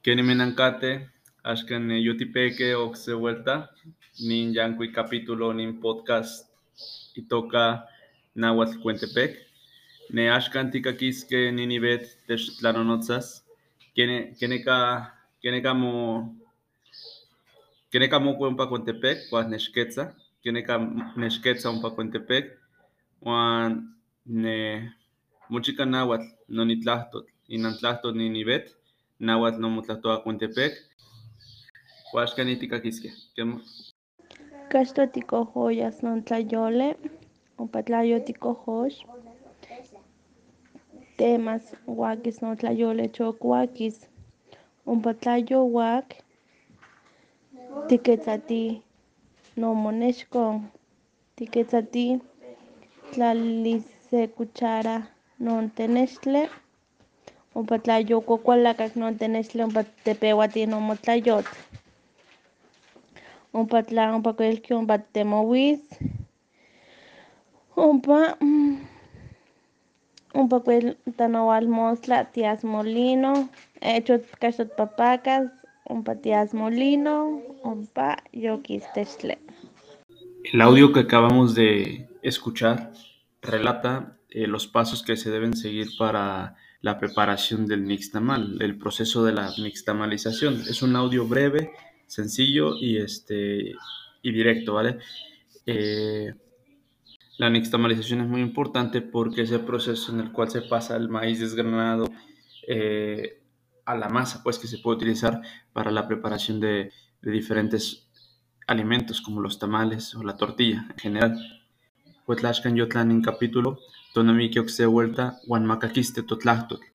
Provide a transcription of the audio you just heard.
Kenny Menancate, Ashkan Yutipeque, Oxe Vuelta, Nin Yankui capítulo, Nin podcast, y toca Nahuatl Cuentepec, Ne Ashkan Tikakiske, Ninibet, Techtlanonotzas, Keneka, Keneka Mo, Keneka Mo Cuempa Cuentepec, Cuas Neshquetza, Keneka Neshquetza Umpa Cuentepec, Juan Ne Muchica Nahuatl, Nonitlahtot, Inantlahtot Ninibet, Nahuatl no Mutlahtoa Cuentepec, Huaxcan Itikakiske. Casto ticojoyas non tlayole, opatlayo ticojox, temas huakis non tlayole chocuakis, opatlayo huac, tiquetzati no monexcon, tiquetzati tlali se cuchara non tenextle, opatlayo cuacualacac non tenextle, ompa tepeuati non motlayotl. ompa tla ompa kuilki ompa temowis, ompa ompa kuil tanowalmostla tias molino, hecho cacho papacas, ompa tias molino, ompa yokis textle. El audio que acabamos de escuchar relata eh, los pasos que se deben seguir para la preparación del nixtamal, el proceso de la nixtamalización. Es un audio breve, sencillo y, este, y directo, ¿vale? Eh, la nixtamalización es muy importante porque es el proceso en el cual se pasa el maíz desgranado eh, a la masa, pues que se puede utilizar para la preparación de, de diferentes alimentos como los tamales o la tortilla en general. Pues Yotlan en capítulo, Tonami se vuelta, Juan Macaquiste Totlactotl.